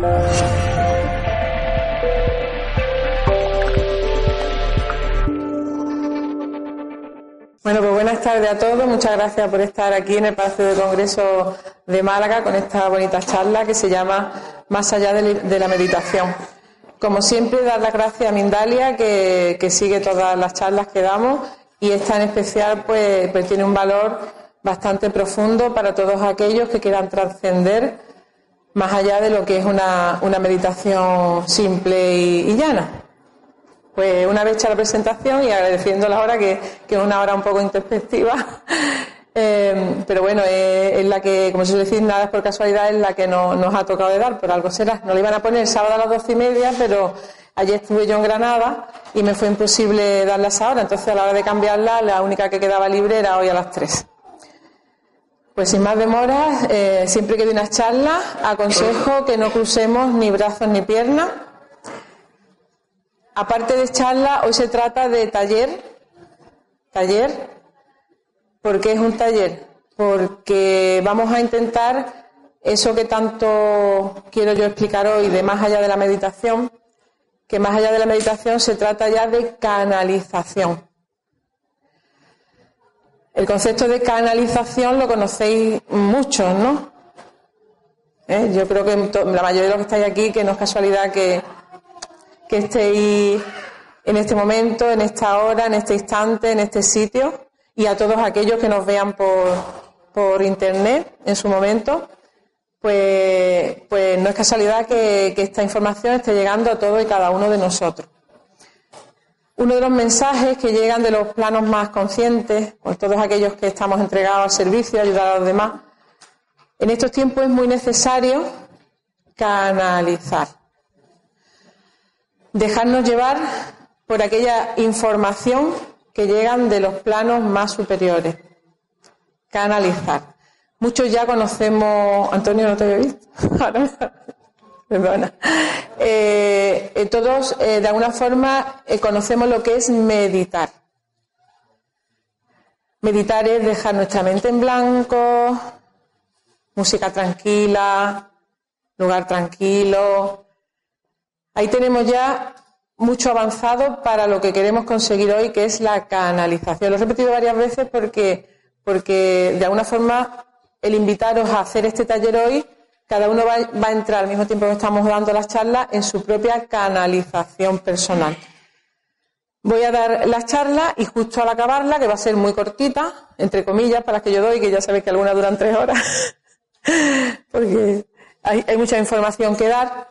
Bueno, pues buenas tardes a todos. Muchas gracias por estar aquí en el Palacio de Congreso de Málaga con esta bonita charla que se llama Más allá de la meditación. Como siempre, dar las gracias a Mindalia que, sigue todas las charlas que damos y esta en especial pues, pues tiene un valor bastante profundo para todos aquellos que quieran trascender más allá de lo que es una, meditación simple y llana. Pues una vez hecha la presentación y agradeciendo la hora, que, que es una hora un poco introspectiva, eh, pero bueno, es, la que, como se suele decir, nada es por casualidad, es la que nos ha tocado de dar, por algo será. No le iban a poner el sábado a las doce y media, pero ayer estuve yo en Granada y me fue imposible darla esa hora, entonces a la hora de cambiarla, la única que quedaba libre era hoy a las tres. Pues sin más demora, eh, siempre que doy unas charlas, aconsejo que no crucemos ni brazos ni piernas Aparte de charla, hoy se trata de taller. Taller. ¿Por qué es un taller? Porque vamos a intentar eso que tanto quiero yo explicar hoy de más allá de la meditación, que más allá de la meditación se trata ya de canalización. El concepto de canalización lo conocéis muchos, ¿no? ¿Eh? Yo creo que la mayoría de los que estáis aquí, que no es casualidad que, que estéis en este momento, en esta hora, en este instante, en este sitio y a todos aquellos que nos vean por, por internet en su momento, pues, pues no es casualidad que, esta información esté llegando a todos y cada uno de nosotros. Uno de los mensajes que llegan de los planos más conscientes, por todos aquellos que estamos entregados al servicio, ayudar a los demás, en estos tiempos es muy necesario canalizar dejarnos llevar por aquella información que llegan de los planos más superiores. Canalizar. Muchos ya conocemos, Antonio, no te había visto. Perdona. Eh, eh, todos, eh, de alguna forma, conocemos lo que es meditar. Meditar es dejar nuestra mente en blanco, música tranquila, lugar tranquilo, Ahí tenemos ya mucho avanzado para lo que queremos conseguir hoy, que es la canalización. Lo he repetido varias veces porque, porque de alguna forma el invitaros a hacer este taller hoy, cada uno va, a entrar al mismo tiempo que estamos dando las charlas en su propia canalización personal. Voy a dar las charlas y justo al acabarla, que va a ser muy cortita, entre comillas, para las que yo doy, que ya sabéis que algunas duran tres horas, porque hay mucha información que dar,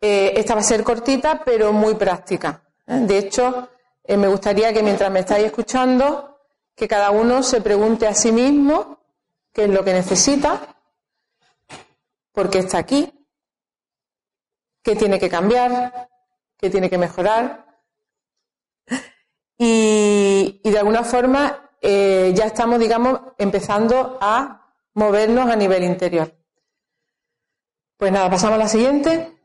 eh, esta va a ser cortita, pero muy práctica. De hecho, eh, me gustaría que mientras me estáis escuchando, que cada uno se pregunte a sí mismo qué es lo que necesita, por qué está aquí, qué tiene que cambiar, qué tiene que mejorar. Y, de alguna forma ya estamos, digamos, empezando a movernos a nivel interior. Pues nada, pasamos a la siguiente.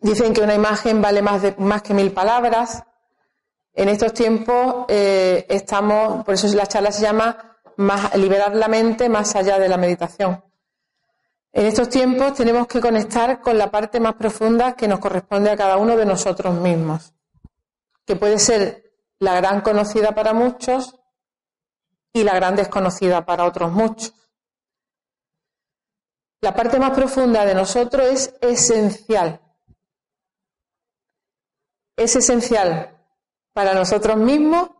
Dicen que una imagen vale más, de, más que mil palabras. En estos tiempos eh, estamos, por eso la charla se llama más, liberar la mente más allá de la meditación. En estos tiempos tenemos que conectar con la parte más profunda que nos corresponde a cada uno de nosotros mismos, que puede ser la gran conocida para muchos y la gran desconocida para otros muchos. La parte más profunda de nosotros es esencial es esencial para nosotros mismos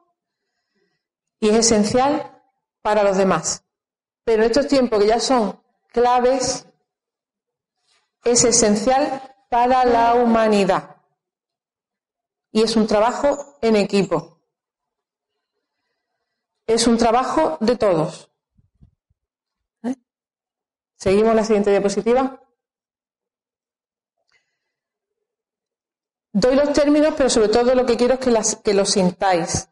y es esencial para los demás. Pero en estos tiempos que ya son claves, es esencial para la humanidad. Y es un trabajo en equipo. Es un trabajo de todos. ¿Eh? Seguimos la siguiente diapositiva. Doy los términos, pero sobre todo lo que quiero es que, que lo sintáis.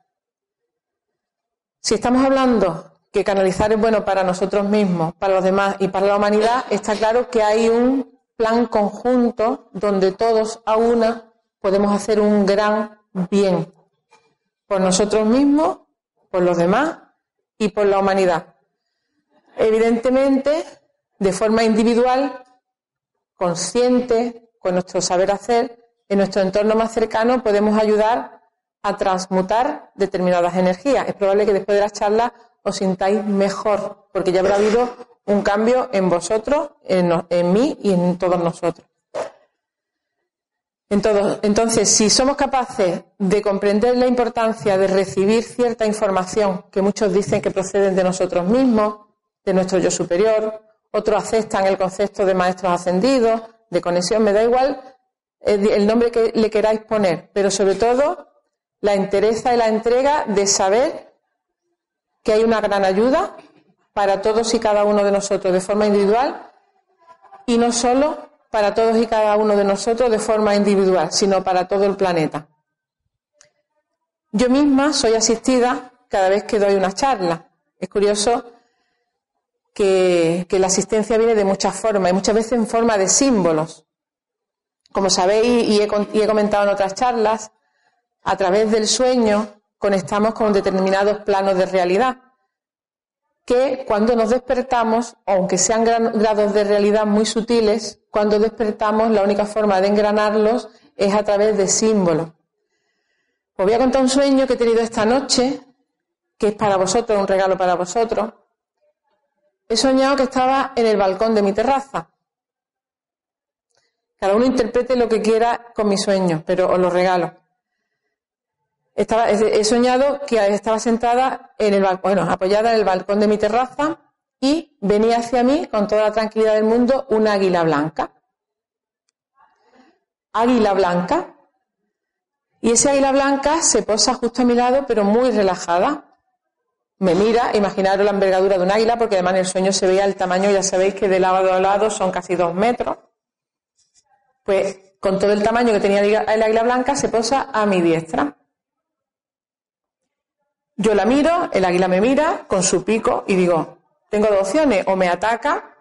Si estamos hablando que canalizar es bueno para nosotros mismos, para los demás y para la humanidad, está claro que hay un plan conjunto donde todos a una podemos hacer un gran bien por nosotros mismos, por los demás y por la humanidad. Evidentemente, de forma individual, conscientes, con nuestro saber hacer, en nuestro entorno más cercano podemos ayudar a transmutar determinadas energías. Es probable que después de la charla os sintáis mejor, porque ya habrá habido un cambio en vosotros, en, mí y en todos nosotros. Entonces, si somos capaces de comprender la importancia de recibir cierta información que muchos dicen que proceden de nosotros mismos, de nuestro yo superior, otros aceptan el concepto de maestros ascendidos, de conexión, me da igual el nombre que le queráis poner, pero sobre todo la entereza y la entrega de saber que hay una gran ayuda para todos y cada uno de nosotros de forma individual y no solo para todos y cada uno de nosotros de forma individual, sino para todo el planeta. Yo misma soy asistida cada vez que doy una charla. Es curioso que, la asistencia viene de muchas formas y muchas veces en forma de símbolos. Como sabéis y he, y he comentado en otras charlas, a través del sueño conectamos con determinados planos de realidad que cuando nos despertamos, aunque sean grados de realidad muy sutiles, cuando despertamos la única forma de engranarlos es a través de símbolos. Os voy a contar un sueño que he tenido esta noche, que es para vosotros, un regalo para vosotros. He soñado que estaba en el balcón de mi terraza. Cada uno interprete lo que quiera con mi sueño, pero os lo regalo. Estaba, he soñado que estaba sentada en el bueno, apoyada en el balcón de mi terraza y venía hacia mí con toda la tranquilidad del mundo una águila blanca. Águila blanca. Y esa águila blanca se posa justo a mi lado, pero muy relajada. Me mira, imaginaros la envergadura de un águila, porque además en el sueño se veía el tamaño, ya sabéis que de lado a lado son casi dos metros. Pues con todo el tamaño que tenía el águila blanca, se posa a mi diestra. Yo la miro, el águila me mira con su pico y digo, tengo dos opciones, o me ataca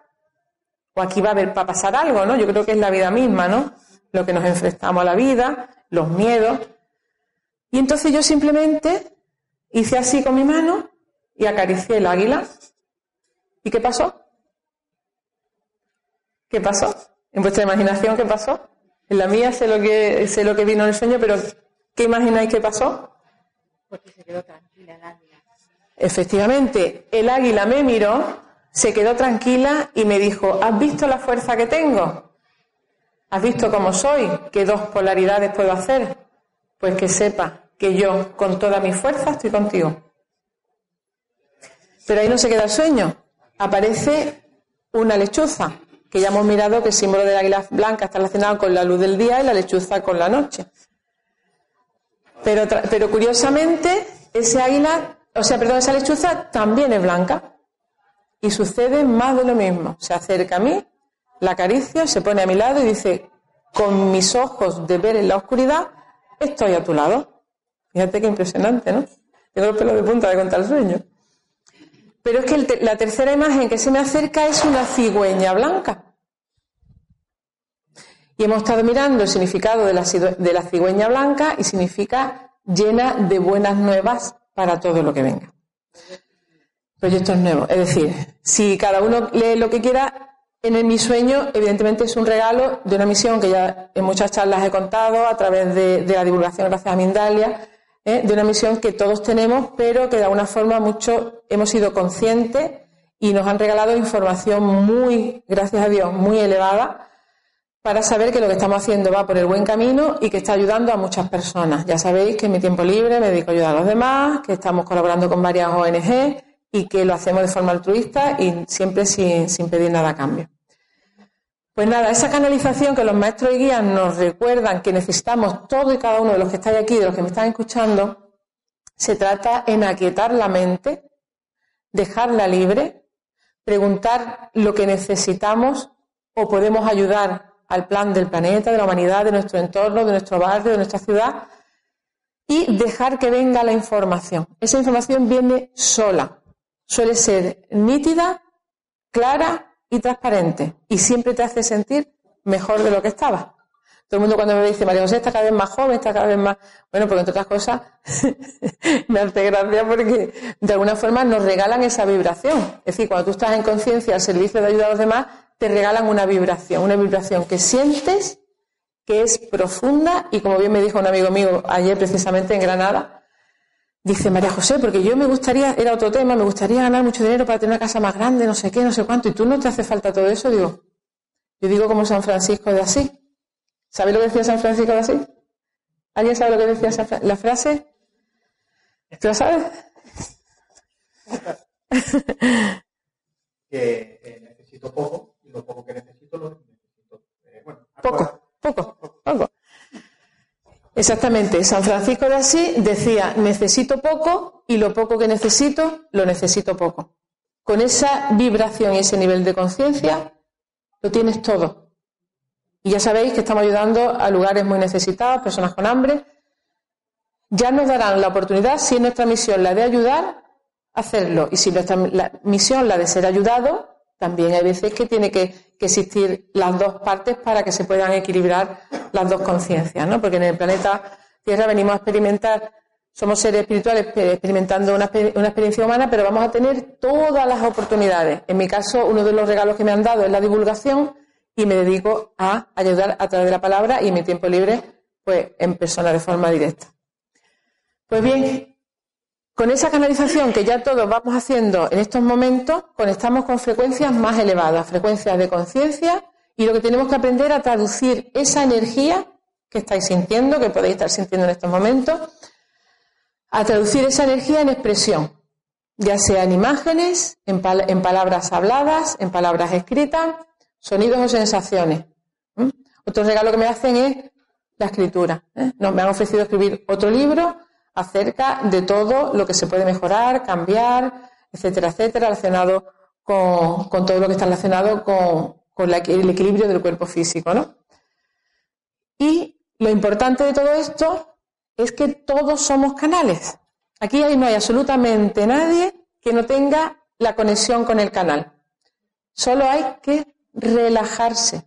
o aquí va a haber para pasar algo, ¿no? Yo creo que es la vida misma, ¿no? Lo que nos enfrentamos a la vida, los miedos. Y entonces yo simplemente hice así con mi mano y acaricié el águila. ¿Y qué pasó? ¿Qué pasó? En vuestra imaginación, ¿qué pasó? En la mía sé lo que, sé lo que vino en el sueño, pero ¿qué imagináis que pasó? Porque se quedó. Efectivamente, el águila me miró, se quedó tranquila y me dijo, ¿has visto la fuerza que tengo? ¿Has visto cómo soy? ¿Qué dos polaridades puedo hacer? Pues que sepa que yo con toda mi fuerza estoy contigo. Pero ahí no se queda el sueño. Aparece una lechuza, que ya hemos mirado que el símbolo del águila blanca está relacionado con la luz del día y la lechuza con la noche. Pero, pero curiosamente, ese águila, o sea, perdón, esa lechuza también es blanca. Y sucede más de lo mismo. Se acerca a mí, la acaricio, se pone a mi lado y dice, con mis ojos de ver en la oscuridad, estoy a tu lado. Fíjate qué impresionante, ¿no? Tengo los pelos de punta de contar el sueño. Pero es que la tercera imagen que se me acerca es una cigüeña blanca. Y hemos estado mirando el significado de la, de la cigüeña blanca y significa llena de buenas nuevas para todo lo que venga. Proyectos nuevos. Es decir, si cada uno lee lo que quiera, en mi sueño, evidentemente es un regalo de una misión que ya en muchas charlas he contado a través de, la divulgación gracias a Mindalia, ¿eh? de una misión que todos tenemos, pero que de alguna forma mucho hemos sido conscientes y nos han regalado información muy, gracias a Dios, muy elevada para saber que lo que estamos haciendo va por el buen camino y que está ayudando a muchas personas. Ya sabéis que en mi tiempo libre me dedico a ayudar a los demás, que estamos colaborando con varias ONG y que lo hacemos de forma altruista y siempre sin, pedir nada a cambio. Pues nada, esa canalización que los maestros y guías nos recuerdan que necesitamos todo y cada uno de los que estáis aquí, de los que me están escuchando, se trata en aquietar la mente, dejarla libre, preguntar lo que necesitamos o podemos ayudar al plan del planeta, de la humanidad, de nuestro entorno, de nuestro barrio, de nuestra ciudad y dejar que venga la información. Esa información viene sola, suele ser nítida, clara y transparente y siempre te hace sentir mejor de lo que estaba. Todo el mundo cuando me dice, María José está cada vez más joven, está cada vez más... Bueno, porque entre otras cosas me hace gracia porque de alguna forma nos regalan esa vibración. Es decir, cuando tú estás en conciencia al servicio de ayudar a los demás, te regalan una vibración, una vibración que sientes, que es profunda y como bien me dijo un amigo mío ayer precisamente en Granada, dice María José, porque yo me gustaría, era otro tema, me gustaría ganar mucho dinero para tener una casa más grande, no sé qué, no sé cuánto, y tú no te hace falta todo eso, digo, yo digo como San Francisco de Asís. ¿Sabes lo que decía San Francisco de Asís? ¿Alguien sabe lo que decía la frase? ¿Tú lo sabes? que necesito poco lo poco que necesito lo necesito. Eh, bueno, poco, poco, poco. Exactamente. San Francisco de Asís decía, necesito poco y lo poco que necesito, lo necesito poco. Con esa vibración y ese nivel de conciencia, lo tienes todo. Y ya sabéis que estamos ayudando a lugares muy necesitados, personas con hambre. Ya nos darán la oportunidad, si es nuestra misión la de ayudar, hacerlo. Y si nuestra la misión la de ser ayudado, también hay veces que tiene que, existir las dos partes para que se puedan equilibrar las dos conciencias, ¿no? Porque en el planeta Tierra venimos a experimentar, somos seres espirituales experimentando una, una experiencia humana, pero vamos a tener todas las oportunidades. En mi caso, uno de los regalos que me han dado es la divulgación y me dedico a ayudar a través de la palabra y mi tiempo libre, pues en persona de forma directa. Pues bien, con esa canalización que ya todos vamos haciendo en estos momentos, conectamos con frecuencias más elevadas, frecuencias de conciencia, y lo que tenemos que aprender a traducir esa energía que estáis sintiendo, que podéis estar sintiendo en estos momentos, a traducir esa energía en expresión, ya sea en imágenes, en, palabras habladas, en palabras escritas, sonidos o sensaciones. Otro regalo que me hacen es la escritura. ¿eh? me han ofrecido escribir otro libro acerca de todo lo que se puede mejorar, cambiar, etcétera, etcétera, relacionado con, todo lo que está relacionado con, el equilibrio del cuerpo físico, ¿no? Y lo importante de todo esto es que todos somos canales. Aquí no hay absolutamente nadie que no tenga la conexión con el canal. Solo hay que relajarse.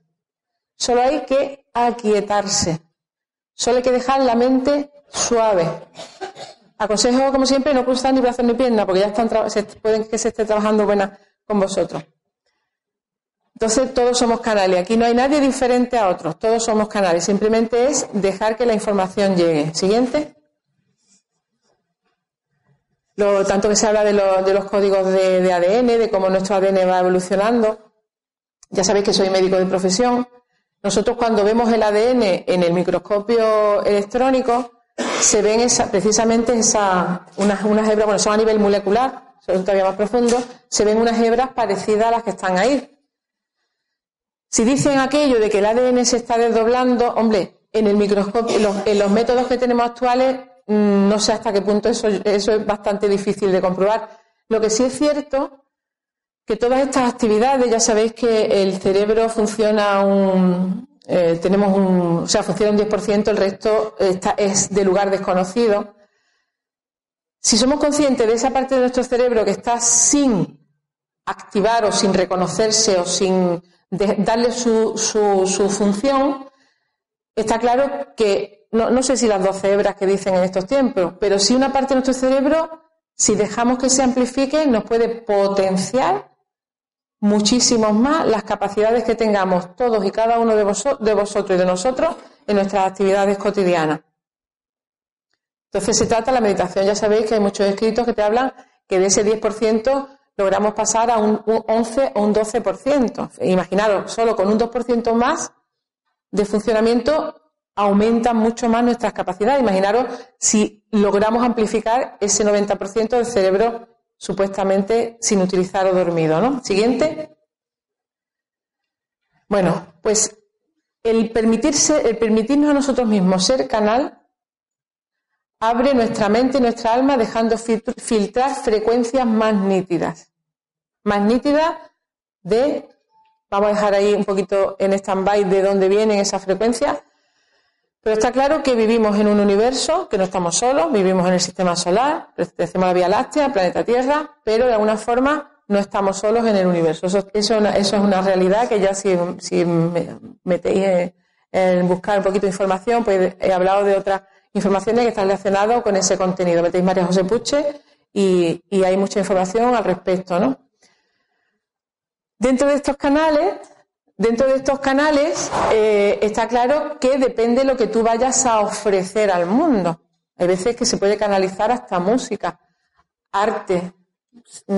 Solo hay que aquietarse. Solo hay que dejar la mente suave. Aconsejo, como siempre, no cruzar ni brazos ni piernas, porque ya están pueden que se esté trabajando buena con vosotros. Entonces, todos somos canales. Aquí no hay nadie diferente a otros. Todos somos canales. Simplemente es dejar que la información llegue. Siguiente. Lo, tanto que se habla de, los códigos de, de ADN, de cómo nuestro ADN va evolucionando. Ya sabéis que soy médico de profesión. Nosotros cuando vemos el ADN en el microscopio electrónico, se ven esa, precisamente esa, unas, unas hebras, bueno, son a nivel molecular, son todavía más profundo, se ven unas hebras parecidas a las que están ahí. Si dicen aquello de que el ADN se está desdoblando, hombre, en el microscopio, en los, métodos que tenemos actuales, mm, no sé hasta qué punto eso, eso es bastante difícil de comprobar. Lo que sí es cierto que todas estas actividades, ya sabéis que el cerebro funciona un, eh, tenemos un, o sea, funciona un 10%, el resto está, es de lugar desconocido. Si somos conscientes de esa parte de nuestro cerebro que está sin activar o sin reconocerse o sin darle su, su, función, está claro que, no, no sé si las 12 hebras que dicen en estos tiempos, pero si una parte de nuestro cerebro, si dejamos que se amplifique, nos puede potenciar muchísimos más las capacidades que tengamos todos y cada uno de, de vosotros y de nosotros en nuestras actividades cotidianas. Entonces se trata de la meditación. Ya sabéis que hay muchos escritos que te hablan que de ese 10% logramos pasar a un 11 o un 12%. Imaginaros, solo con un 2% más de funcionamiento aumentan mucho más nuestras capacidades. Imaginaros si logramos amplificar ese 90% del cerebro supuestamente sin utilizar o dormido, ¿no? Siguiente. Bueno, pues el permitirse, el permitirnos a nosotros mismos ser canal abre nuestra mente y nuestra alma dejando filtrar frecuencias más nítidas. Más nítidas de, vamos a dejar ahí un poquito en stand-by de dónde vienen esas frecuencias, pero está claro que vivimos en un universo, que no estamos solos, vivimos en el sistema solar, a la Vía Láctea, al planeta Tierra, pero de alguna forma no estamos solos en el universo. Eso, es una realidad que ya si, si metéis en, buscar un poquito de información, pues he hablado de otras informaciones que están relacionadas con ese contenido. Metéis María José Puche y, y hay mucha información al respecto, ¿no? Dentro de estos canales Dentro de estos canales eh, está claro que depende de lo que tú vayas a ofrecer al mundo. Hay veces que se puede canalizar hasta música, arte,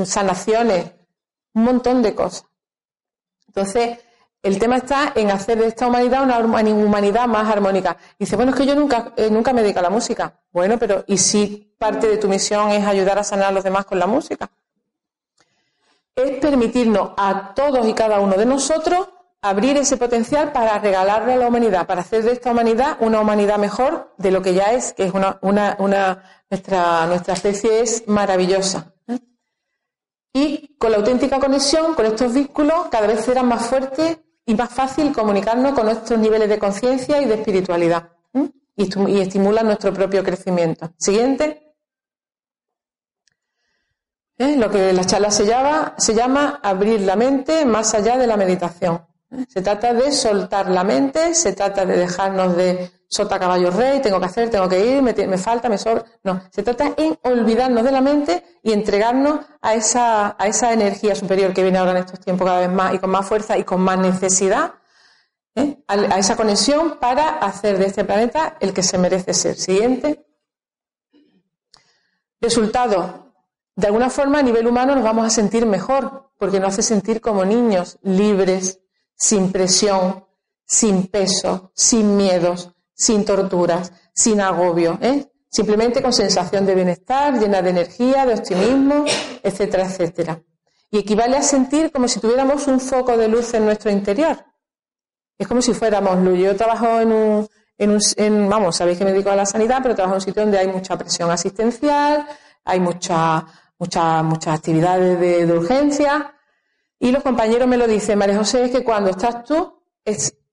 sanaciones, un montón de cosas. Entonces, el tema está en hacer de esta humanidad una humanidad más armónica. dice, bueno, es que yo nunca, eh, nunca me dedico a la música. Bueno, pero ¿y si parte de tu misión es ayudar a sanar a los demás con la música? Es permitirnos a todos y cada uno de nosotros abrir ese potencial para regalarle a la humanidad, para hacer de esta humanidad una humanidad mejor de lo que ya es, que es una, una, una nuestra, nuestra especie es maravillosa. ¿eh? Y con la auténtica conexión, con estos vínculos, cada vez será más fuerte y más fácil comunicarnos con nuestros niveles de conciencia y de espiritualidad. ¿eh? Y, y estimulan nuestro propio crecimiento. Siguiente. ¿Eh? Lo que la charla se llama, se llama abrir la mente más allá de la meditación. Se trata de soltar la mente, se trata de dejarnos de sota caballo rey, tengo que hacer, tengo que ir, me, falta, me sobra. No, se trata en olvidarnos de la mente y entregarnos a esa, a esa energía superior que viene ahora en estos tiempos cada vez más y con más fuerza y con más necesidad, ¿eh? a, a esa conexión para hacer de este planeta el que se merece ser. Siguiente. Resultado. De alguna forma, a nivel humano, nos vamos a sentir mejor, porque nos hace sentir como niños, libres, sin presión, sin peso, sin miedos, sin torturas, sin agobio, ¿eh? simplemente con sensación de bienestar, llena de energía, de optimismo, etcétera, etcétera. Y equivale a sentir como si tuviéramos un foco de luz en nuestro interior. Es como si fuéramos luz. Yo trabajo en un, en un vamos, sabéis que me dedico a la sanidad, pero trabajo en un sitio donde hay mucha presión asistencial, hay mucha, mucha, muchas actividades de, de urgencia, y los compañeros me lo dicen, María José, es que cuando estás tú,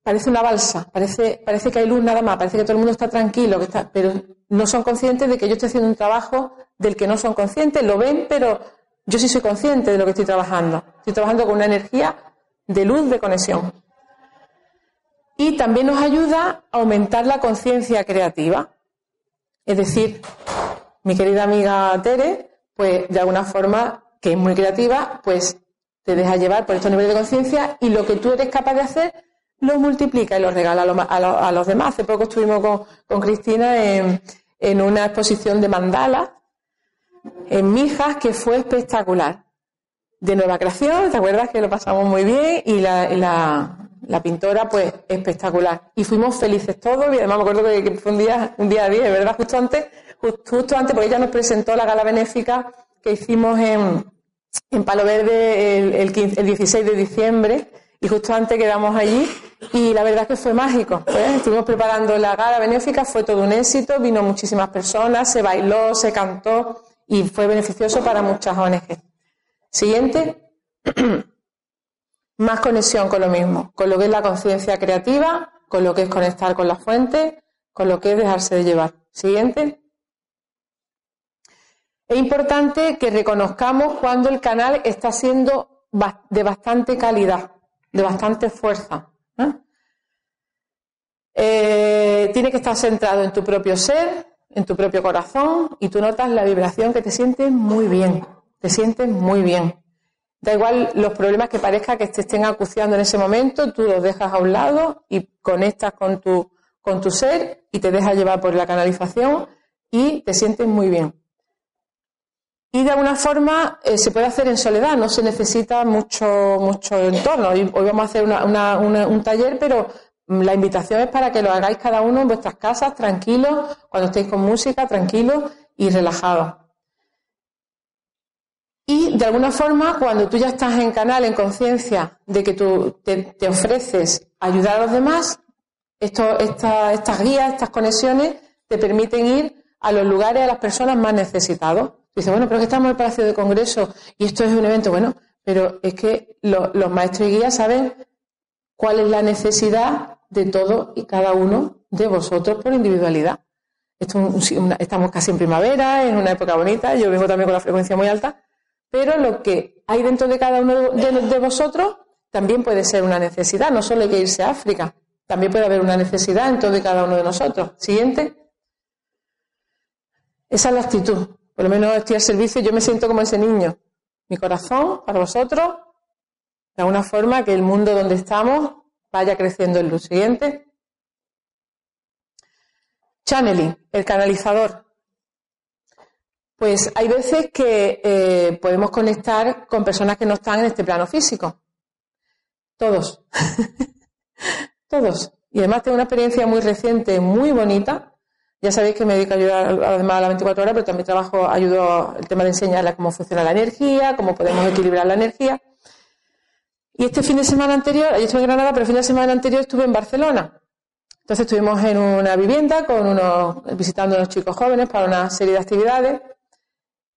parece una balsa, parece, que hay luz nada más, parece que todo el mundo está tranquilo, pero no son conscientes de que yo estoy haciendo un trabajo del que no son conscientes, lo ven, pero yo sí soy consciente de lo que estoy trabajando. Estoy trabajando con una energía de luz, de conexión. Y también nos ayuda a aumentar la conciencia creativa. Es decir, mi querida amiga Tere, pues de alguna forma, que es muy creativa, pues te deja llevar por estos niveles de conciencia y lo que tú eres capaz de hacer lo multiplica y lo regala a, los demás. Hace poco estuvimos con, Cristina en, una exposición de mandalas en Mijas que fue espectacular. De nueva creación, ¿te acuerdas que lo pasamos muy bien? Y la, pintora, pues, espectacular. Y fuimos felices todos, y además me acuerdo que, fue un día, un día 10, ¿verdad? Justo antes, justo antes, porque ella nos presentó la gala benéfica que hicimos en, en Palo Verde el, el, 16 de diciembre y justo antes quedamos allí y la verdad es que fue mágico. ¿eh? Estuvimos preparando la gala benéfica, fue todo un éxito, vino muchísimas personas, se bailó, se cantó y fue beneficioso para muchas ONG. Siguiente. Más conexión con lo mismo, con lo que es la conciencia creativa, con lo que es conectar con la fuente, con lo que es dejarse de llevar. Siguiente. Es importante que reconozcamos cuando el canal está siendo de bastante calidad, de bastante fuerza. ¿eh? Eh, tiene que estar centrado en tu propio ser, en tu propio corazón, y tú notas la vibración que te sientes muy bien, te sientes muy bien. Da igual los problemas que parezca que te estén acuciando en ese momento, tú los dejas a un lado y conectas con tu, con tu ser y te dejas llevar por la canalización y te sientes muy bien. Y de alguna forma eh, se puede hacer en soledad, no se necesita mucho, mucho entorno. Hoy, vamos a hacer un taller, pero mm, la invitación es para que lo hagáis cada uno en vuestras casas, tranquilos, cuando estéis con música, tranquilos y relajados. Y de alguna forma, cuando tú ya estás en canal, en conciencia de que tú te, ofreces ayudar a los demás, estas guías, estas conexiones, te permiten ir a los lugares, a las personas más necesitados. Dice, bueno, pero es que estamos en el Palacio de Congreso y esto es un evento. Bueno, pero es que los maestros y guías saben cuál es la necesidad de todo y cada uno de vosotros por individualidad. estamos casi en primavera, en una época bonita, yo vengo también con la frecuencia muy alta, pero lo que hay dentro de cada uno de vosotros también puede ser una necesidad, no solo hay que irse a África, también puede haber una necesidad dentro de cada uno de nosotros. Siguiente. Esa es la actitud. Por lo menos estoy al servicio yo me siento como ese niño. Mi corazón para vosotros, de alguna forma que el mundo donde estamos vaya creciendo en luz. Siguiente. Channeling, el canalizador. Pues hay veces que eh, podemos conectar con personas que no están en este plano físico. Todos. Todos. Y además tengo una experiencia muy reciente, muy bonita. Ya sabéis que me dedico a ayudar además a las 24 horas, pero también trabajo, ayudo el tema de enseñarle cómo funciona la energía, cómo podemos equilibrar la energía. Y este fin de semana anterior, yo estuve en Granada, pero el fin de semana anterior estuve en Barcelona. Entonces estuvimos en una vivienda con unos, visitando a unos chicos jóvenes para una serie de actividades.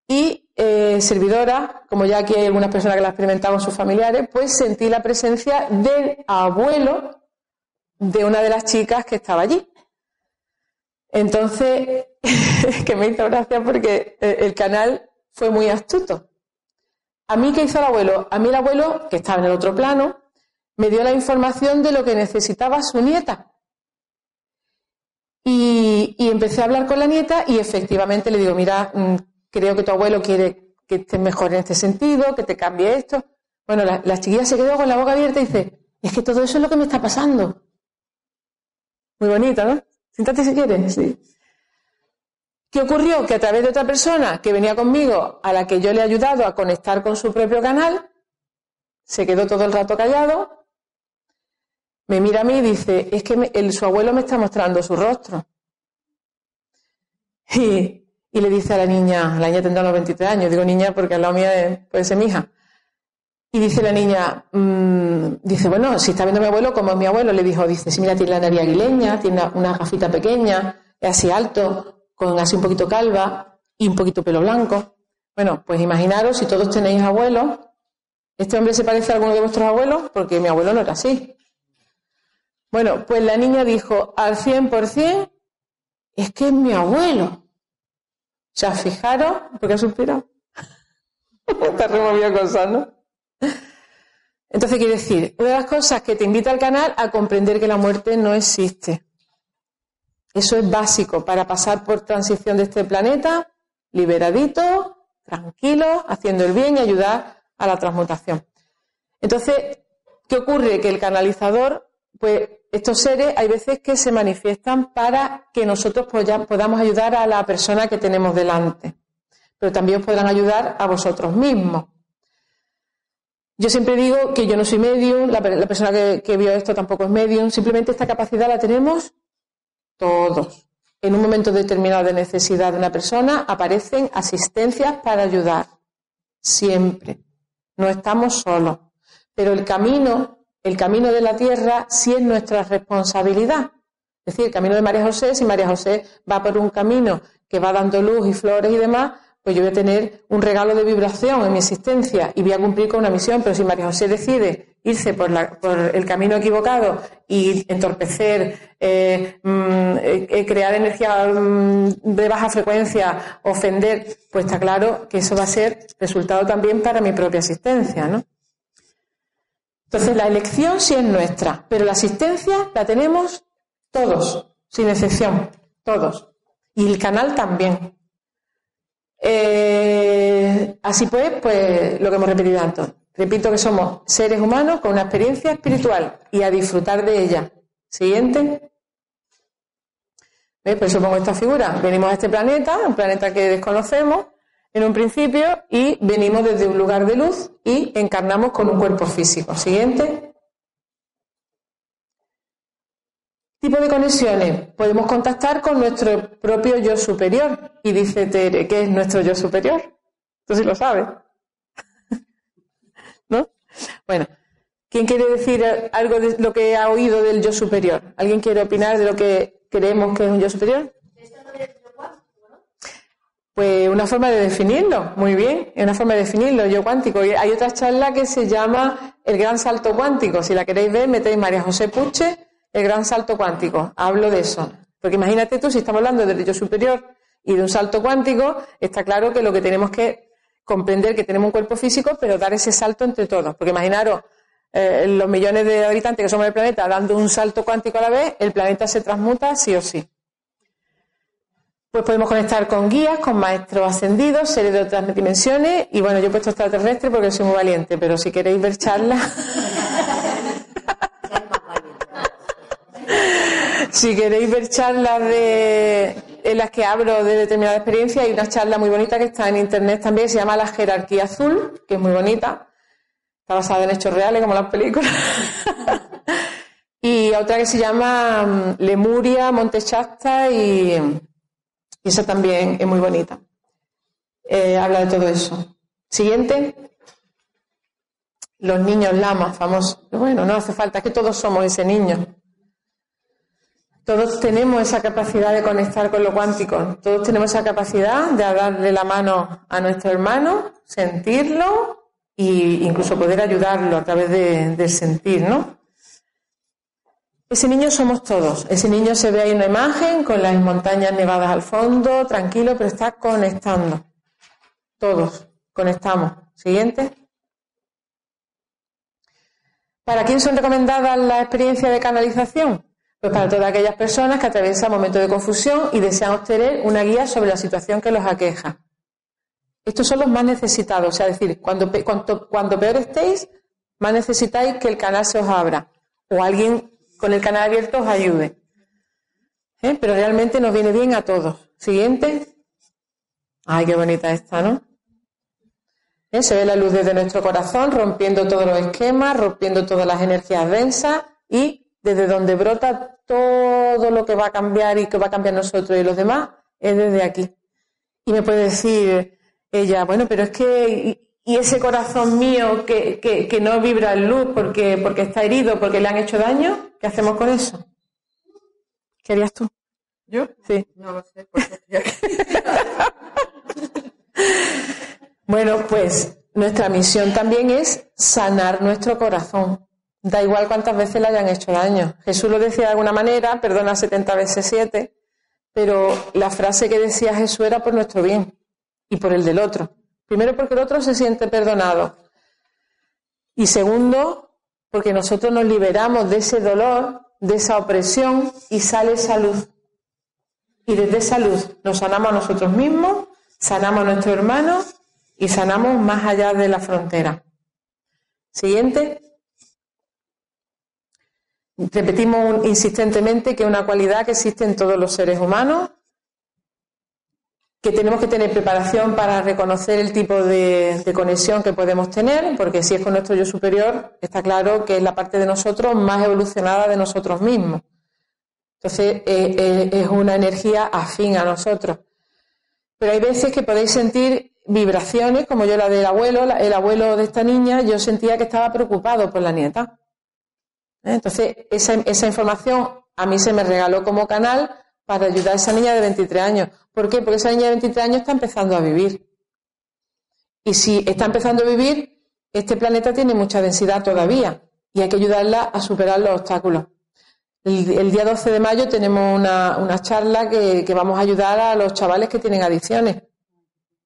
Y eh, servidora, como ya aquí hay algunas personas que la experimentaron sus familiares, pues sentí la presencia del abuelo de una de las chicas que estaba allí. Entonces, que me hizo gracia porque eh, el canal fue muy astuto. A mí, ¿qué hizo el abuelo? A mí el abuelo, que estaba en el otro plano, me dio la información de lo que necesitaba su nieta. Y, empecé a hablar con la nieta y efectivamente le digo, mira, mm, creo que tu abuelo quiere que estés mejor en este sentido, que te cambie esto. Bueno, la, la chiquilla se quedó con la boca abierta y dice, es que todo eso es lo que me está pasando. Muy bonita, ¿no? Siéntate si quieres, sí. ¿Qué ocurrió? Que a través de otra persona que venía conmigo, a la que yo le he ayudado a conectar con su propio canal, se quedó todo el rato callado, me mira a mí y dice, es que su abuelo me está mostrando su rostro. Y, le dice a la niña, la niña tendrá unos 23 años, digo niña porque al lado mía puede ser mi hija. Y dice la niña, mm, dice, bueno, si está viendo a mi abuelo, como es mi abuelo, le dijo, dice, sí, mira, tiene la nariz aguileña, tiene una gafita pequeña, es así alto, con así un poquito calva y un poquito pelo blanco. Bueno, pues imaginaros si todos tenéis abuelos, ¿este hombre se parece a alguno de vuestros abuelos? Porque mi abuelo no era así. Bueno, pues la niña dijo, al 100%, es que es mi abuelo. O sea, fijaros, porque ha suspirado. Está removido cosas, ¿no? Entonces, quiere decir, una de las cosas que te invita al canal a comprender que la muerte no existe. Eso es básico para pasar por transición de este planeta, liberadito, tranquilo, haciendo el bien y ayudar a la transmutación. Entonces, ¿qué ocurre? Que el canalizador, pues estos seres hay veces que se manifiestan para que nosotros podamos ayudar a la persona que tenemos delante, pero también podrán ayudar a vosotros mismos. Yo siempre digo que yo no soy medium, la, persona que, vio esto tampoco es medium, simplemente esta capacidad la tenemos todos. En un momento determinado de necesidad de una persona aparecen asistencias para ayudar. Siempre. No estamos solos. Pero el camino, el camino de la tierra sí es nuestra responsabilidad. Es decir, el camino de María José, si María José va por un camino que va dando luz y flores y demás, pues yo voy a tener un regalo de vibración en mi existencia y voy a cumplir con una misión, pero si María José decide irse por, el camino equivocado y entorpecer, eh, mm, eh, crear energía mm, de baja frecuencia, ofender, pues está claro que eso va a ser resultado también para mi propia existencia, ¿no? Entonces la elección sí es nuestra, pero la asistencia la tenemos todos, sin excepción, todos. Y el canal también. Eh, así pues, pues lo que hemos repetido antes. Repito que somos seres humanos con una experiencia espiritual y a disfrutar de ella. Siguiente. ¿Veis? Por eso pongo esta figura. Venimos a este planeta, un planeta que desconocemos en un principio, y venimos desde un lugar de luz y encarnamos con un cuerpo físico. Siguiente. Tipo de conexiones? Podemos contactar con nuestro propio yo superior. Y dice Tere, ¿qué es nuestro yo superior? Tú sí lo sabes. ¿No? Bueno, ¿quién quiere decir algo de lo que ha oído del yo superior? ¿Alguien quiere opinar de lo que creemos que es un yo superior? Pues una forma de definirlo, muy bien, es una forma de definirlo, yo cuántico. Hay otra charla que se llama El Gran Salto Cuántico. Si la queréis ver, metéis María José Puche el gran salto cuántico. Hablo de eso. Porque imagínate tú, si estamos hablando del yo superior y de un salto cuántico, está claro que lo que tenemos que comprender que tenemos un cuerpo físico, pero dar ese salto entre todos. Porque imaginaros eh, los millones de habitantes que somos del planeta dando un salto cuántico a la vez, el planeta se transmuta sí o sí. Pues podemos conectar con guías, con maestros ascendidos, seres de otras dimensiones. Y bueno, yo he puesto extraterrestre porque soy muy valiente, pero si queréis ver charlas. si queréis ver charlas de, en las que hablo de determinada experiencia, hay una charla muy bonita que está en internet también, se llama La jerarquía azul, que es muy bonita. Está basada en hechos reales, como las películas. y otra que se llama mm, Lemuria, Monte y, y esa también es muy bonita. Eh, habla de todo eso. Siguiente. Los niños lamas, famosos. Bueno, no hace falta, es que todos somos ese niño. Todos tenemos esa capacidad de conectar con lo cuántico. Todos tenemos esa capacidad de darle la mano a nuestro hermano, sentirlo e incluso poder ayudarlo a través del sentir, ¿no? Ese niño somos todos. Ese niño se ve ahí en una imagen con las montañas nevadas al fondo, tranquilo, pero está conectando. Todos conectamos. Siguiente. ¿Para quién son recomendadas las experiencias de canalización? Pues para todas aquellas personas que atraviesan momentos de confusión y desean obtener una guía sobre la situación que los aqueja. Estos son los más necesitados, o sea, decir, cuando, cuando peor estéis, más necesitáis que el canal se os abra o alguien con el canal abierto os ayude. ¿Eh? Pero realmente nos viene bien a todos. Siguiente. Ay, qué bonita esta, ¿no? ¿Eh? Se ve la luz desde nuestro corazón, rompiendo todos los esquemas, rompiendo todas las energías densas y desde donde brota todo lo que va a cambiar y que va a cambiar nosotros y los demás, es desde aquí. Y me puede decir ella, bueno, pero es que y ese corazón mío que, que, no vibra en luz porque, porque está herido, porque le han hecho daño, ¿qué hacemos con eso? ¿Qué harías tú? ¿Yo? Sí. No lo sé. bueno, pues nuestra misión también es sanar nuestro corazón. Da igual cuántas veces le hayan hecho daño. Jesús lo decía de alguna manera, perdona 70 veces 7, pero la frase que decía Jesús era por nuestro bien y por el del otro. Primero porque el otro se siente perdonado. Y segundo, porque nosotros nos liberamos de ese dolor, de esa opresión y sale esa luz. Y desde esa luz nos sanamos a nosotros mismos, sanamos a nuestros hermanos y sanamos más allá de la frontera. Siguiente. Repetimos insistentemente que una cualidad que existe en todos los seres humanos que tenemos que tener preparación para reconocer el tipo de, conexión que podemos tener, porque si es con nuestro yo superior, está claro que es la parte de nosotros más evolucionada de nosotros mismos. Entonces, eh, eh, es una energía afín a nosotros. Pero hay veces que podéis sentir vibraciones, como yo la del abuelo, el abuelo de esta niña, yo sentía que estaba preocupado por la nieta. Entonces, esa, esa información a mí se me regaló como canal para ayudar a esa niña de 23 años. ¿Por qué? Porque esa niña de 23 años está empezando a vivir. Y si está empezando a vivir, este planeta tiene mucha densidad todavía y hay que ayudarla a superar los obstáculos. El, día 12 de mayo tenemos una, charla que, vamos a ayudar a los chavales que tienen adicciones.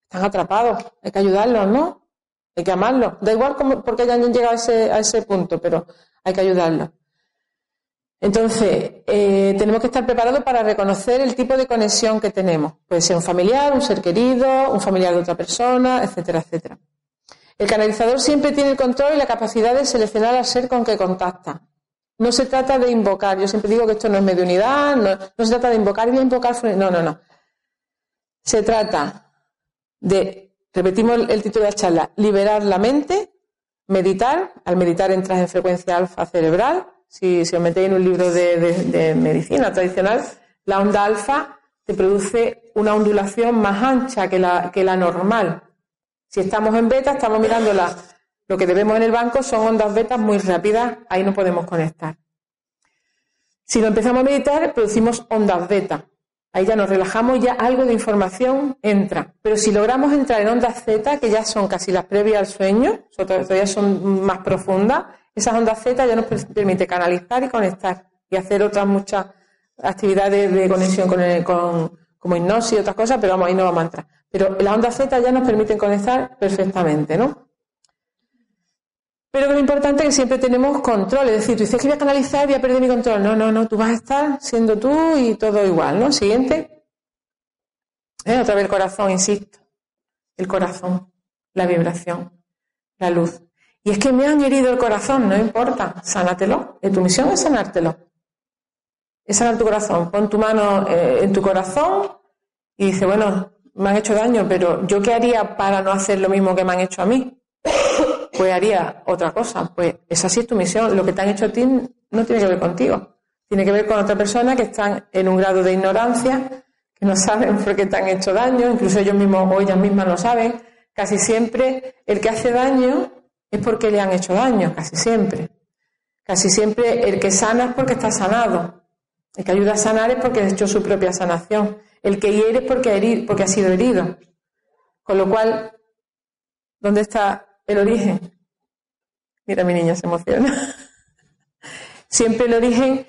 Están atrapados, hay que ayudarlos, ¿no? Hay que amarlos. Da igual cómo, porque hayan llegado a ese, a ese punto, pero hay que ayudarlos. Entonces, eh, tenemos que estar preparados para reconocer el tipo de conexión que tenemos. Puede ser un familiar, un ser querido, un familiar de otra persona, etcétera, etcétera. El canalizador siempre tiene el control y la capacidad de seleccionar al ser con que contacta. No se trata de invocar. Yo siempre digo que esto no es mediunidad, no, no se trata de invocar, voy a invocar. No, no, no. Se trata de, repetimos el título de la charla, liberar la mente, meditar. Al meditar entras en frecuencia alfa cerebral si, os metéis en un libro de, medicina tradicional, la onda alfa te produce una ondulación más ancha que la, que la normal. Si estamos en beta, estamos mirando la, lo que debemos en el banco, son ondas betas muy rápidas, ahí no podemos conectar. Si lo empezamos a meditar, producimos ondas beta. Ahí ya nos relajamos, ya algo de información entra. Pero si logramos entrar en ondas Z, que ya son casi las previas al sueño, todavía son más profundas, esas ondas Z ya nos permite canalizar y conectar y hacer otras muchas actividades de conexión con, como hipnosis y otras cosas, pero vamos, ahí no vamos a entrar. Pero las ondas Z ya nos permiten conectar perfectamente, ¿no? Pero lo importante es que siempre tenemos control, es decir, tú dices que voy a canalizar y voy a perder mi control. No, no, no, tú vas a estar siendo tú y todo igual, ¿no? Siguiente. ¿Eh? Otra vez el corazón, insisto. El corazón, la vibración, la luz. Y es que me han herido el corazón, no importa, sánatelo. Y tu misión es sanártelo. es sanar tu corazón. Pon tu mano eh, en tu corazón y dice, bueno, me han hecho daño, pero ¿yo qué haría para no hacer lo mismo que me han hecho a mí? Pues haría otra cosa. Pues esa sí es tu misión. Lo que te han hecho a ti no tiene que ver contigo. Tiene que ver con otra persona que están en un grado de ignorancia, que no saben por qué te han hecho daño, incluso ellos mismos o ellas mismas no saben. Casi siempre el que hace daño es porque le han hecho daño, casi siempre. Casi siempre el que sana es porque está sanado. El que ayuda a sanar es porque ha hecho su propia sanación. El que hiere es porque ha, porque ha sido herido. Con lo cual, ¿dónde está el origen? Mira, mi niña se emociona. Siempre el origen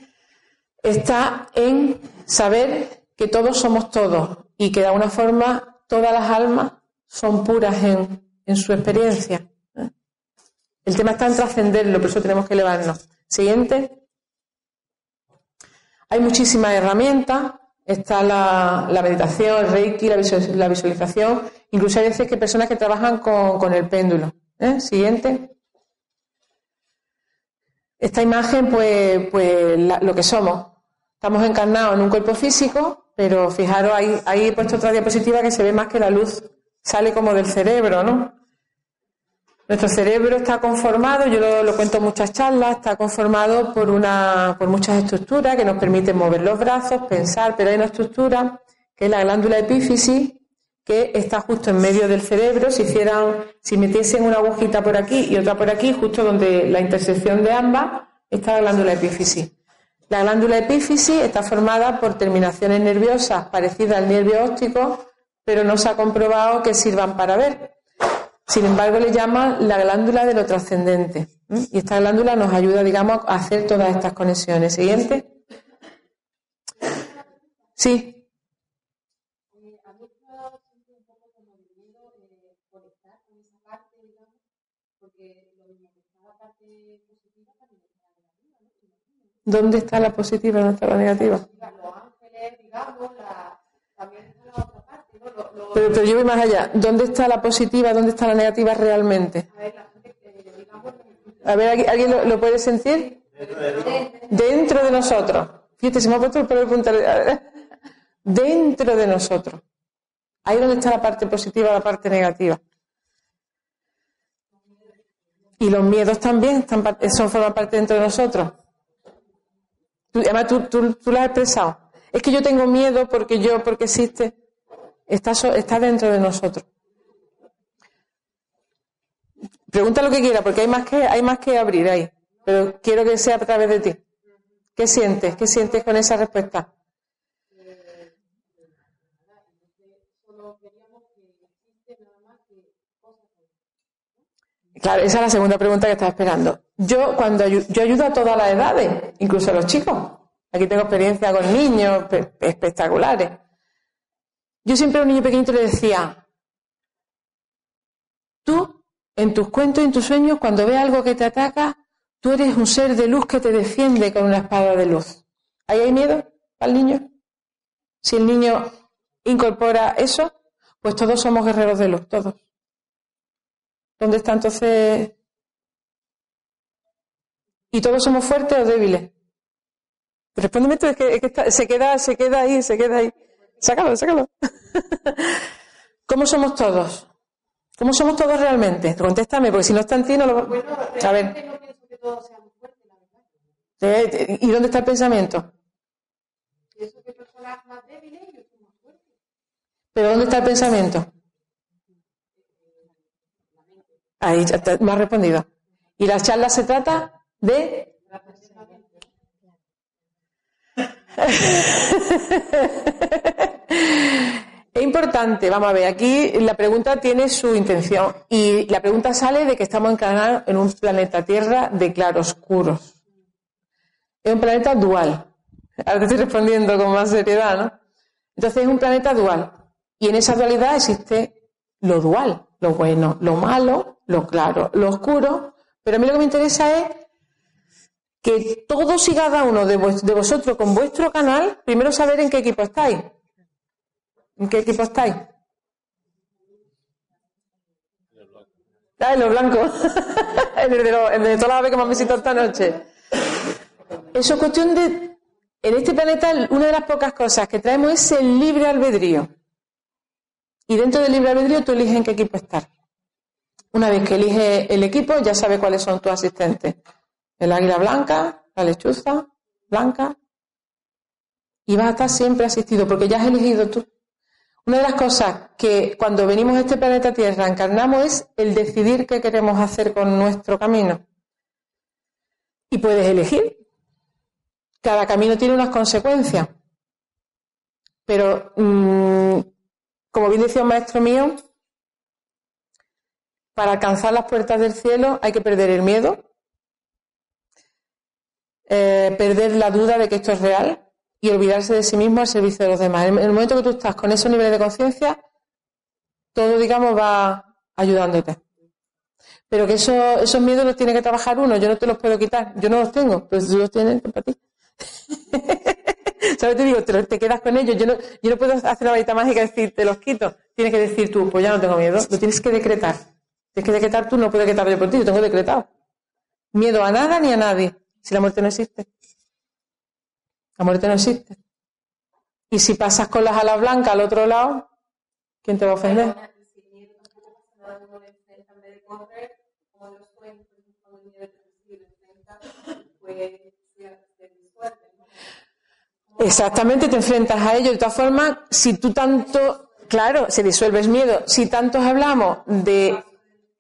está en saber que todos somos todos y que de alguna forma todas las almas son puras en, en su experiencia. El tema está en trascenderlo, por eso tenemos que elevarnos. Siguiente. Hay muchísimas herramientas. Está la, meditación, el reiki, la, visualización. Incluso hay veces que personas que trabajan con, el péndulo. ¿Eh? Siguiente. Esta imagen, pues, pues lo que somos. Estamos encarnados en un cuerpo físico, pero fijaros, ahí, ahí he puesto otra diapositiva que se ve más que la luz sale como del cerebro, ¿no? Nuestro cerebro está conformado, yo lo, cuento en muchas charlas, está conformado por, una, por muchas estructuras que nos permiten mover los brazos, pensar, pero hay una estructura que es la glándula epífisis que está justo en medio del cerebro. Si hicieran, si metiesen una agujita por aquí y otra por aquí, justo donde la intersección de ambas, está la glándula epífisis. La glándula epífisis está formada por terminaciones nerviosas parecidas al nervio óptico, pero no se ha comprobado que sirvan para ver. Sin embargo, le llaman la glándula de lo trascendente. Y esta glándula nos ayuda, digamos, a hacer todas estas conexiones. Siguiente. Sí. ¿Dónde está la positiva dónde está la negativa? Los ángeles, la, también pero, yo voy más allá. ¿Dónde está la positiva, dónde está la negativa realmente? A ver, ¿alguien lo, puede sentir? Dentro de nosotros. Fíjate, se me ha puesto el pelo de Dentro de nosotros. Ahí donde está la parte positiva, la parte negativa. Y los miedos también están, son, forman parte dentro de nosotros. Además, tú, tú, tú has expresado. Es que yo tengo miedo porque yo, porque existe. Está, está dentro de nosotros. Pregunta lo que quiera, porque hay más que, hay más que abrir ahí. Pero quiero que sea a través de ti. ¿Qué sientes? ¿Qué sientes con esa respuesta? Claro, esa es la segunda pregunta que estaba esperando. Yo cuando yo ayudo a todas las edades, incluso a los chicos. Aquí tengo experiencia con niños espectaculares. Yo siempre a un niño pequeñito le decía, tú, en tus cuentos y en tus sueños, cuando ves algo que te ataca, tú eres un ser de luz que te defiende con una espada de luz. ¿Ahí hay miedo al niño? Si el niño incorpora eso, pues todos somos guerreros de luz, todos. ¿Dónde está entonces? ¿Y todos somos fuertes o débiles? Respóndeme es que, se, queda, se queda ahí, se queda ahí. Sácalo, sácalo. ¿Cómo somos todos? ¿Cómo somos todos realmente? Contéstame, porque si no está en ti, no lo. A ver. ¿Y dónde está el pensamiento? ¿Pero dónde está el pensamiento? Ahí, ya me has respondido. Y la charla se trata de es importante, vamos a ver, aquí la pregunta tiene su intención y la pregunta sale de que estamos encarnados en un planeta Tierra de claroscuros. Es un planeta dual. Ahora te estoy respondiendo con más seriedad, ¿no? Entonces es un planeta dual. Y en esa dualidad existe lo dual, lo bueno, lo malo, lo claro, lo oscuro. Pero a mí lo que me interesa es que todos y cada uno de, vosotros con vuestro canal, primero saber en qué equipo estáis. ¿En qué equipo estáis? Ah, en los blancos. el, de, el de todas las que me han visitado esta noche. Eso es cuestión de En este planeta, una de las pocas cosas que traemos es el libre albedrío. Y dentro del libre albedrío tú eliges en qué equipo estar. Una vez que eliges el equipo, ya sabes cuáles son tus asistentes. El águila blanca, la lechuza blanca. Y vas a estar siempre asistido porque ya has elegido tú. Una de las cosas que cuando venimos a este planeta Tierra encarnamos es el decidir qué queremos hacer con nuestro camino. Y puedes elegir. Cada camino tiene unas consecuencias. Pero, mm, como bien decía un maestro mío, para alcanzar las puertas del cielo hay que perder el miedo, eh, perder la duda de que esto es real y olvidarse de sí mismo al servicio de los demás. En el momento que tú estás con esos niveles de conciencia, todo, digamos, va ayudándote. Pero que eso, esos miedos los tiene que trabajar uno, yo no te los puedo quitar, yo no los tengo, pero si los tienes, para ti. ¿Sabes? Te digo, te, quedas con ellos, yo no, yo no puedo hacer la varita mágica y decir, te los quito. Tienes que decir tú, pues ya no tengo miedo, lo tienes que decretar. Tienes que decretar tú, no puedes decretar yo por ti, yo tengo decretado. Miedo a nada ni a nadie, si la muerte no existe. La muerte no existe. Y si pasas con las alas blancas al otro lado, ¿quién te va a ofender? Exactamente, te enfrentas a ello. De todas formas, si tú tanto, claro, se disuelve el miedo. Si tanto hablamos de,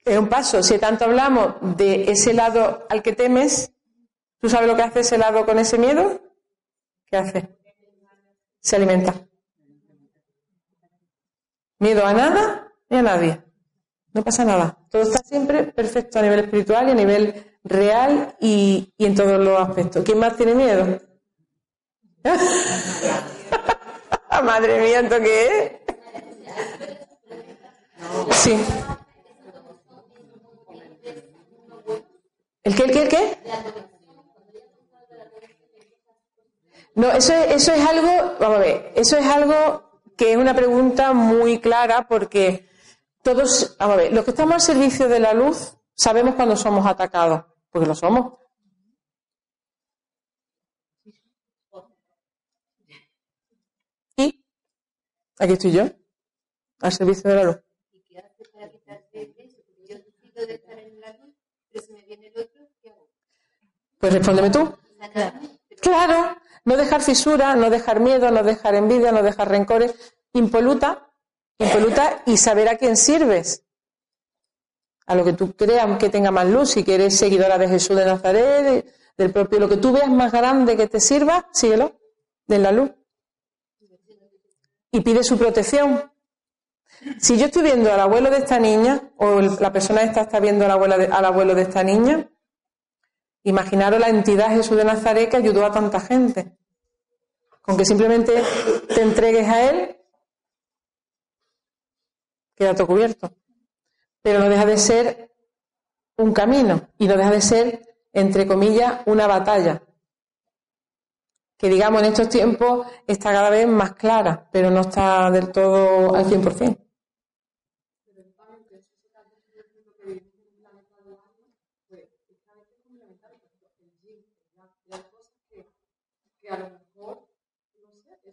es un paso, si tanto hablamos de ese lado al que temes, ¿tú sabes lo que hace ese lado con ese miedo? ¿Qué hace? Se alimenta. Miedo a nada ni a nadie. No pasa nada. Todo está siempre perfecto a nivel espiritual y a nivel real y, en todos los aspectos. ¿Quién más tiene miedo? Madre mía, ¿esto qué es? Sí. ¿El qué, el qué, el qué? No, eso es, eso es algo, vamos a ver, eso es algo que es una pregunta muy clara porque todos, vamos a ver, los que estamos al servicio de la luz sabemos cuando somos atacados, porque lo somos. Y aquí estoy yo, al servicio de la luz. ¿Y qué hace para quitarte eso? Yo decido de estar en la luz, pero si me viene el otro, ¿qué hago? Pues respóndeme tú. Claro, no dejar fisura, no dejar miedo, no dejar envidia, no dejar rencores, impoluta, impoluta y saber a quién sirves. A lo que tú creas que tenga más luz, si que eres seguidora de Jesús de Nazaret, del propio, lo que tú veas más grande que te sirva, síguelo, de la luz. Y pide su protección. Si yo estoy viendo al abuelo de esta niña, o la persona esta está viendo al, al abuelo de esta niña, imaginaros la entidad Jesús de Nazaret que ayudó a tanta gente. Con que simplemente te entregues a Él, queda todo cubierto. Pero no deja de ser un camino y no deja de ser, entre comillas, una batalla. Que digamos en estos tiempos está cada vez más clara, pero no está del todo al 100%.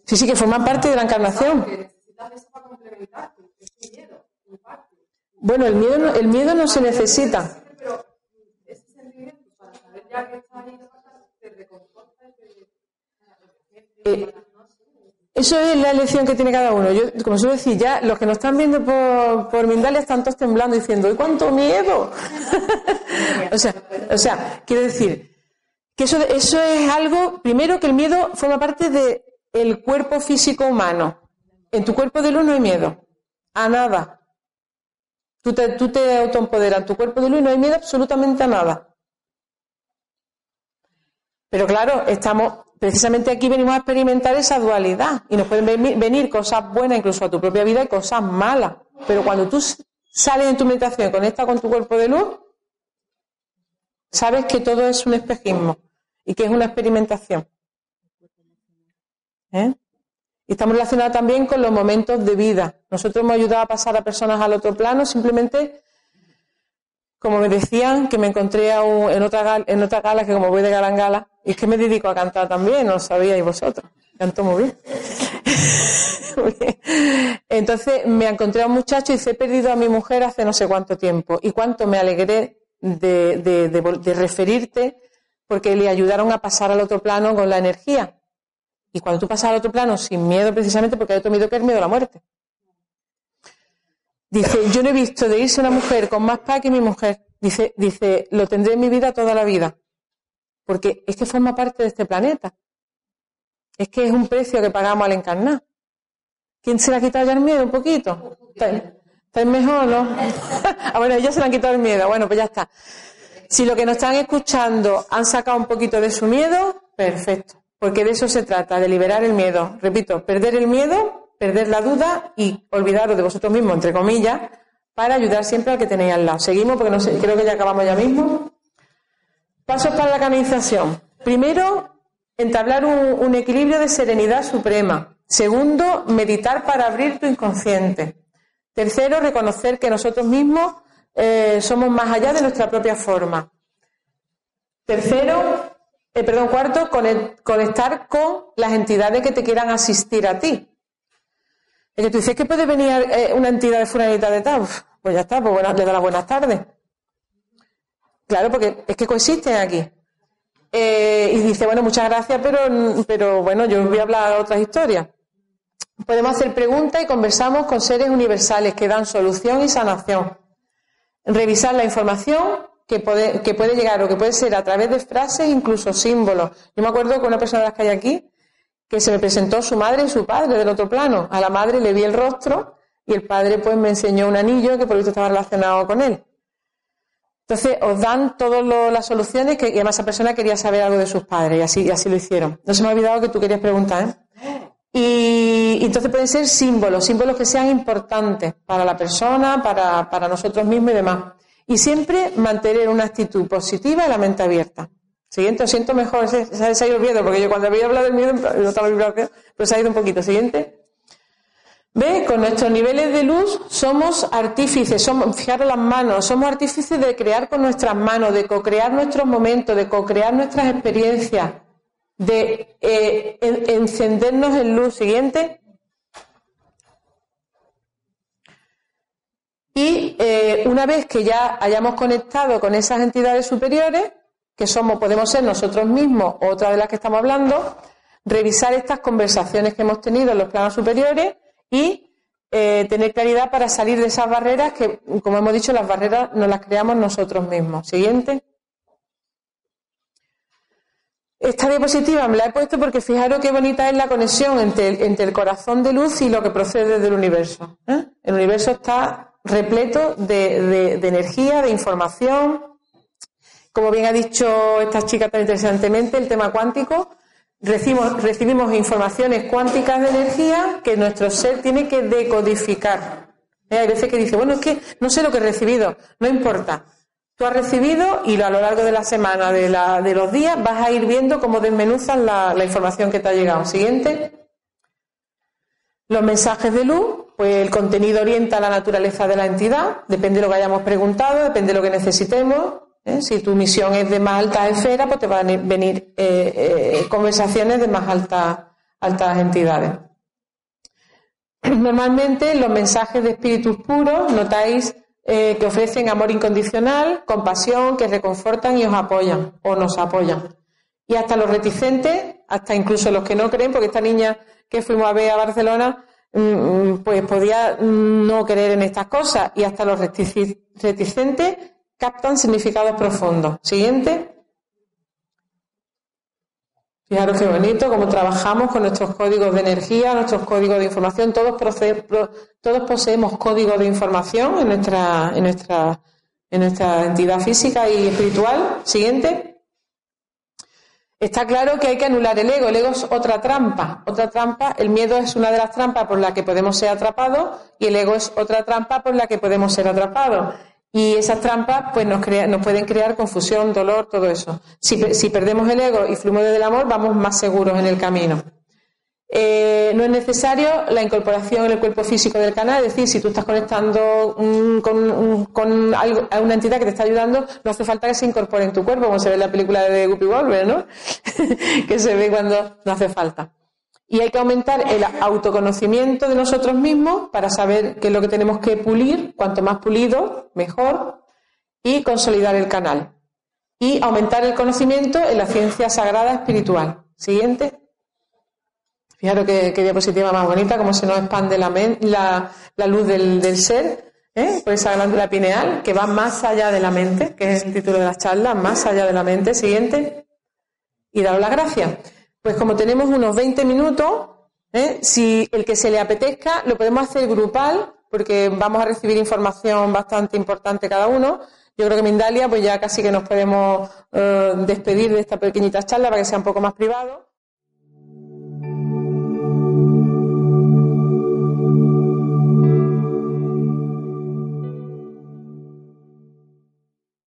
Sí, sí, que forman parte de la encarnación. Bueno, el miedo, no, el miedo no se necesita. Eh, eso es la elección que tiene cada uno. Yo, como suelo decir, ya los que nos están viendo por, por Mindalia están todos temblando diciendo, ¡y cuánto miedo! o, sea, o sea, quiero decir que eso, eso es algo, primero que el miedo forma parte de el cuerpo físico humano. En tu cuerpo de luz no hay miedo. A nada. Tú te, tú te autoempoderas en tu cuerpo de luz no hay miedo absolutamente a nada. Pero claro, estamos, precisamente aquí venimos a experimentar esa dualidad. Y nos pueden venir cosas buenas incluso a tu propia vida y cosas malas. Pero cuando tú sales en tu meditación conectas con tu cuerpo de luz, sabes que todo es un espejismo y que es una experimentación. ¿Eh? Y estamos relacionados también con los momentos de vida. Nosotros hemos ayudado a pasar a personas al otro plano simplemente como me decían, que me encontré en, otra en otra gala, que como voy de gala en gala, y es que me dedico a cantar también, no lo sabíais vosotros. Canto muy bien. Entonces me encontré a un muchacho y dice, he perdido a mi mujer hace no sé cuánto tiempo. Y cuánto me alegré de referirte porque le ayudaron a pasar al otro plano con la energía. Y cuando tú pasas al otro plano sin miedo, precisamente porque hay otro miedo que es el miedo a la muerte. Dice, yo no he visto de irse una mujer con más paz que mi mujer. Dice, dice, lo tendré en mi vida toda la vida. Porque es que forma parte de este planeta. Es que es un precio que pagamos al encarnar. ¿Quién se le ha quitado ya el miedo un poquito? ¿Estáis mejor, no? ah, bueno, ya se le han quitado el miedo. Bueno, pues ya está. Si lo que nos están escuchando han sacado un poquito de su miedo, perfecto. Porque de eso se trata, de liberar el miedo. Repito, perder el miedo perder la duda y olvidaros de vosotros mismos, entre comillas, para ayudar siempre al que tenéis al lado. Seguimos porque no sé, creo que ya acabamos ya mismo. Pasos para la canalización. Primero, entablar un, equilibrio de serenidad suprema. Segundo, meditar para abrir tu inconsciente. Tercero, reconocer que nosotros mismos eh, somos más allá de nuestra propia forma. Tercero, eh, perdón, cuarto, conectar con las entidades que te quieran asistir a ti. Es que tú dices que puede venir eh, una entidad de fulanita de tal. Pues ya está, pues le da las buenas tardes. Claro, porque es que coexisten aquí. Y dice, bueno, muchas gracias, pero, pero bueno, yo voy a hablar de otras historias. Podemos hacer preguntas y conversamos con seres universales que dan solución y sanación. Revisar la información que puede, que puede llegar o que puede ser a través de frases, incluso símbolos. Yo me acuerdo que una persona de las que hay aquí que se me presentó su madre y su padre del otro plano. A la madre le vi el rostro y el padre pues me enseñó un anillo que por visto estaba relacionado con él. Entonces os dan todas las soluciones que y además esa persona quería saber algo de sus padres y así, así lo hicieron. No se me ha olvidado que tú querías preguntar. ¿eh? Y, y, entonces pueden ser símbolos, símbolos que sean importantes para la persona, para, para nosotros mismos y demás. Y siempre mantener una actitud positiva y la mente abierta. Siguiente, siento mejor, se, ha ido el miedo, porque yo cuando había hablado del miedo, no estaba vibración, pero se ha ido un poquito. Siguiente. Ve, con nuestros niveles de luz somos artífices, somos, fijaros las manos, somos artífices de crear con nuestras manos, de co-crear nuestros momentos, de co-crear nuestras experiencias, de eh, encendernos en luz. Siguiente. Y eh, una vez que ya hayamos conectado con esas entidades superiores, que somos, podemos ser nosotros mismos o otra de las que estamos hablando, revisar estas conversaciones que hemos tenido en los planos superiores y eh, tener claridad para salir de esas barreras que, como hemos dicho, las barreras nos las creamos nosotros mismos. Siguiente. Esta diapositiva me la he puesto porque fijaros qué bonita es la conexión entre el, corazón de luz y lo que procede del universo. ¿eh? El universo está repleto de energía, de información, como bien ha dicho esta chica tan interesantemente, el tema cuántico, recibimos, recibimos informaciones cuánticas de energía que nuestro ser tiene que decodificar. ¿Eh? Hay veces que dice, bueno, es que no sé lo que he recibido, no importa. Tú has recibido y a lo largo de la semana, de, la, de los días, vas a ir viendo cómo desmenuzan la, la información que te ha llegado. Siguiente. Los mensajes de luz, pues el contenido orienta la naturaleza de la entidad, depende de lo que hayamos preguntado, depende de lo que necesitemos. ¿eh? Si tu misión es de más alta esfera, pues te van a venir eh, eh, conversaciones de más altas altas entidades. Normalmente los mensajes de espíritus puros notáis que ofrecen amor incondicional, compasión, que reconfortan y os apoyan o nos apoyan. Y hasta los reticentes, hasta incluso los que no creen, porque esta niña que fuimos a ver a Barcelona, pues podía no creer en estas cosas. Y hasta los reticentes captan significados profundos. Siguiente. Fijaros qué bonito, cómo trabajamos con nuestros códigos de energía, nuestros códigos de información. Todos, todos poseemos códigos de información en nuestra, en, nuestra, en nuestra entidad física y espiritual. Siguiente. Está claro que hay que anular el ego. El ego es otra trampa. Otra trampa. El miedo es una de las trampas por las que podemos ser atrapados y el ego es otra trampa por la que podemos ser atrapados. Y esas trampas pues nos, nos pueden crear confusión, dolor, todo eso. Si, perdemos el ego y fluimos desde el amor, vamos más seguros en el camino. Eh, no es necesario la incorporación en el cuerpo físico del canal, es decir, si tú estás conectando mm, con, algo, a una entidad que te está ayudando, no hace falta que se incorpore en tu cuerpo, como se ve en la película de Guppy Wolver, ¿no? que se ve cuando no hace falta. Y hay que aumentar el autoconocimiento de nosotros mismos para saber qué es lo que tenemos que pulir, cuanto más pulido, mejor, y consolidar el canal. Y aumentar el conocimiento en la ciencia sagrada espiritual. Siguiente. Fijaros qué, diapositiva más bonita, cómo se nos expande la, la, luz del, ser, ¿eh? por esa glándula pineal, que va más allá de la mente, que es el título de la charla, más allá de la mente. Siguiente. Y daros las gracias. Pues como tenemos unos 20 minutos, ¿eh? si el que se le apetezca, lo podemos hacer grupal, porque vamos a recibir información bastante importante cada uno. Yo creo que Mindalia, pues ya casi que nos podemos eh, despedir de esta pequeñita charla para que sea un poco más privado.